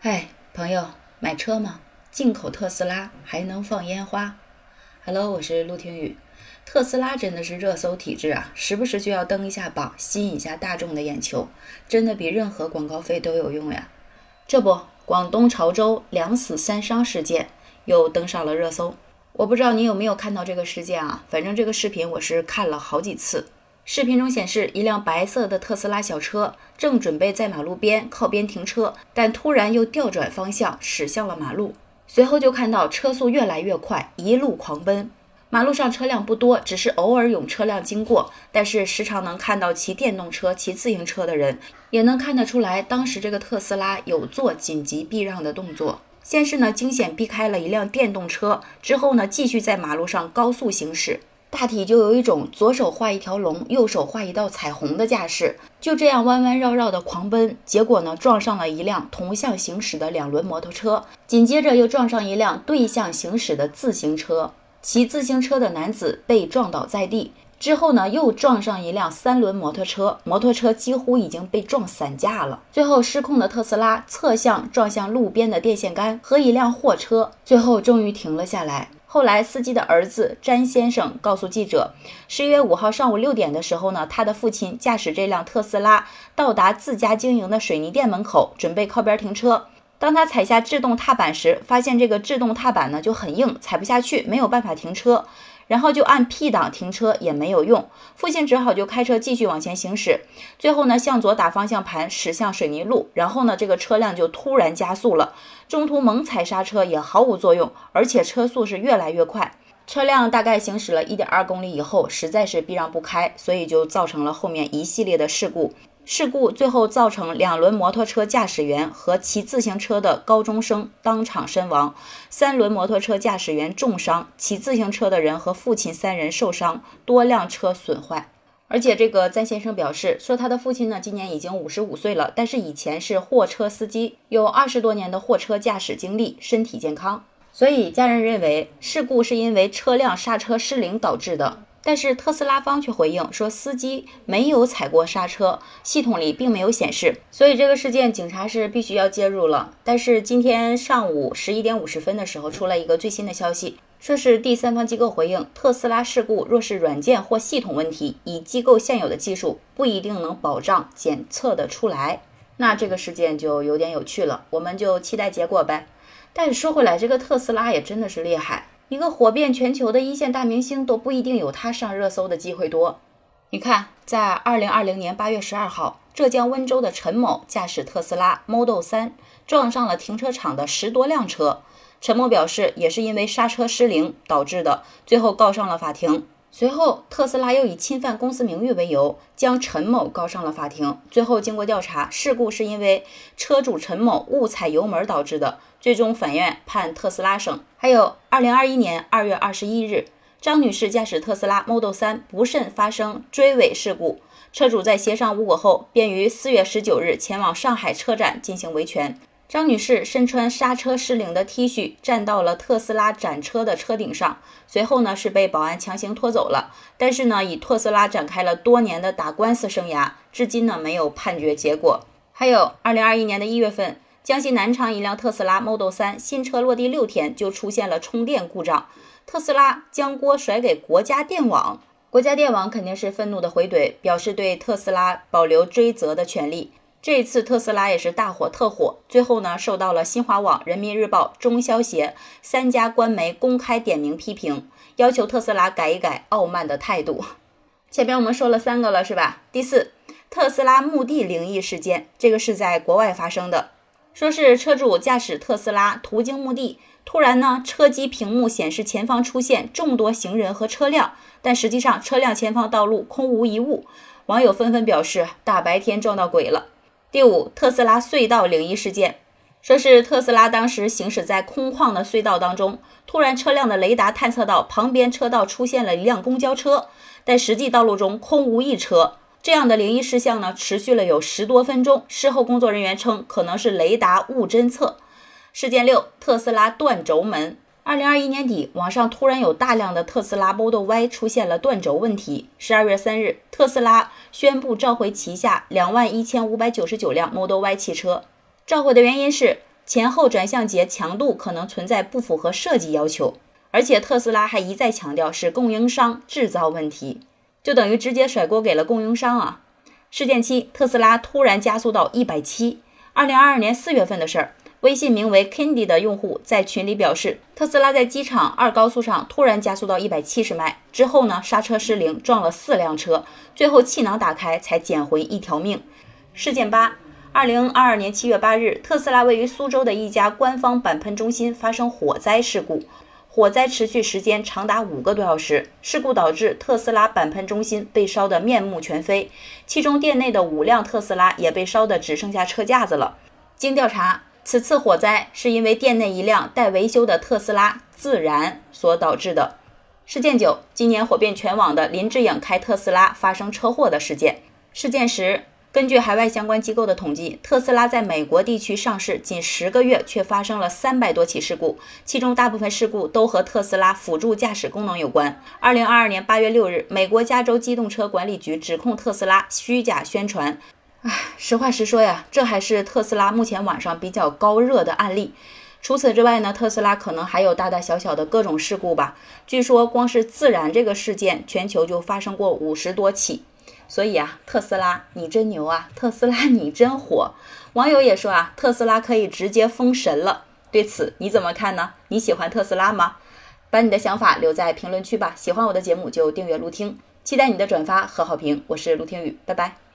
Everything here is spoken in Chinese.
嗨，朋友，买车吗？进口特斯拉还能放烟花？Hello，我是陆听雨。特斯拉真的是热搜体质啊，时不时就要登一下榜，吸引一下大众的眼球，真的比任何广告费都有用呀。这不，广东潮州两死三伤事件又登上了热搜。我不知道你有没有看到这个事件啊？反正这个视频我是看了好几次。视频中显示，一辆白色的特斯拉小车正准备在马路边靠边停车，但突然又调转方向驶向了马路。随后就看到车速越来越快，一路狂奔。马路上车辆不多，只是偶尔有车辆经过，但是时常能看到骑电动车、骑自行车的人，也能看得出来，当时这个特斯拉有做紧急避让的动作。先是呢惊险避开了一辆电动车，之后呢继续在马路上高速行驶。大体就有一种左手画一条龙，右手画一道彩虹的架势，就这样弯弯绕绕的狂奔，结果呢撞上了一辆同向行驶的两轮摩托车，紧接着又撞上一辆对向行驶的自行车，骑自行车的男子被撞倒在地，之后呢又撞上一辆三轮摩托车，摩托车几乎已经被撞散架了，最后失控的特斯拉侧向撞向路边的电线杆和一辆货车，最后终于停了下来。后来，司机的儿子詹先生告诉记者，十一月五号上午六点的时候呢，他的父亲驾驶这辆特斯拉到达自家经营的水泥店门口，准备靠边停车。当他踩下制动踏板时，发现这个制动踏板呢就很硬，踩不下去，没有办法停车。然后就按 P 档停车也没有用，父亲只好就开车继续往前行驶。最后呢，向左打方向盘驶向水泥路，然后呢，这个车辆就突然加速了，中途猛踩刹车也毫无作用，而且车速是越来越快。车辆大概行驶了一点二公里以后，实在是避让不开，所以就造成了后面一系列的事故。事故最后造成两轮摩托车驾驶员和骑自行车的高中生当场身亡，三轮摩托车驾驶员重伤，骑自行车的人和父亲三人受伤，多辆车损坏。而且这个詹先生表示说，他的父亲呢今年已经五十五岁了，但是以前是货车司机，有二十多年的货车驾驶经历，身体健康。所以家人认为事故是因为车辆刹车失灵导致的。但是特斯拉方却回应说，司机没有踩过刹车，系统里并没有显示。所以这个事件，警察是必须要介入了。但是今天上午十一点五十分的时候，出了一个最新的消息，说是第三方机构回应，特斯拉事故若是软件或系统问题，以机构现有的技术，不一定能保障检测的出来。那这个事件就有点有趣了，我们就期待结果呗。但是说回来，这个特斯拉也真的是厉害。一个火遍全球的一线大明星都不一定有他上热搜的机会多。你看，在二零二零年八月十二号，浙江温州的陈某驾驶特斯拉 Model 三撞上了停车场的十多辆车。陈某表示，也是因为刹车失灵导致的，最后告上了法庭。随后，特斯拉又以侵犯公司名誉为由，将陈某告上了法庭。最后，经过调查，事故是因为车主陈某误踩油门导致的。最终，法院判特斯拉胜。还有，二零二一年二月二十一日，张女士驾驶特斯拉 Model 3不慎发生追尾事故，车主在协商无果后，便于四月十九日前往上海车展进行维权。张女士身穿刹车失灵的 T 恤，站到了特斯拉展车的车顶上，随后呢是被保安强行拖走了。但是呢，以特斯拉展开了多年的打官司生涯，至今呢没有判决结果。还有，二零二一年的一月份，江西南昌一辆特斯拉 Model 3新车落地六天就出现了充电故障，特斯拉将锅甩给国家电网，国家电网肯定是愤怒的回怼，表示对特斯拉保留追责的权利。这一次特斯拉也是大火特火，最后呢受到了新华网、人民日报、中消协三家官媒公开点名批评，要求特斯拉改一改傲慢的态度。前面我们说了三个了，是吧？第四，特斯拉墓地灵异事件，这个是在国外发生的，说是车主驾驶特斯拉途经墓地，突然呢车机屏幕显示前方出现众多行人和车辆，但实际上车辆前方道路空无一物，网友纷纷表示大白天撞到鬼了。第五，特斯拉隧道灵异事件，说是特斯拉当时行驶在空旷的隧道当中，突然车辆的雷达探测到旁边车道出现了一辆公交车，但实际道路中空无一车。这样的灵异事项呢，持续了有十多分钟。事后工作人员称，可能是雷达误侦测。事件六，特斯拉断轴门。二零二一年底，网上突然有大量的特斯拉 Model Y 出现了断轴问题。十二月三日，特斯拉宣布召回旗下两万一千五百九十九辆 Model Y 汽车。召回的原因是前后转向节强度可能存在不符合设计要求，而且特斯拉还一再强调是供应商制造问题，就等于直接甩锅给了供应商啊。事件七，特斯拉突然加速到一百七。二零二二年四月份的事儿。微信名为 Candy 的用户在群里表示，特斯拉在机场二高速上突然加速到一百七十迈，之后呢刹车失灵，撞了四辆车，最后气囊打开才捡回一条命。事件八，二零二二年七月八日，特斯拉位于苏州的一家官方钣喷中心发生火灾事故，火灾持续时间长达五个多小时，事故导致特斯拉钣喷中心被烧得面目全非，其中店内的五辆特斯拉也被烧得只剩下车架子了。经调查。此次火灾是因为店内一辆待维修的特斯拉自燃所导致的。事件九，今年火遍全网的林志颖开特斯拉发生车祸的事件。事件十，根据海外相关机构的统计，特斯拉在美国地区上市仅十个月，却发生了三百多起事故，其中大部分事故都和特斯拉辅助驾驶功能有关。二零二二年八月六日，美国加州机动车管理局指控特斯拉虚假宣传。唉，实话实说呀，这还是特斯拉目前网上比较高热的案例。除此之外呢，特斯拉可能还有大大小小的各种事故吧。据说光是自燃这个事件，全球就发生过五十多起。所以啊，特斯拉你真牛啊，特斯拉你真火。网友也说啊，特斯拉可以直接封神了。对此你怎么看呢？你喜欢特斯拉吗？把你的想法留在评论区吧。喜欢我的节目就订阅陆听，期待你的转发和好评。我是陆听雨，拜拜。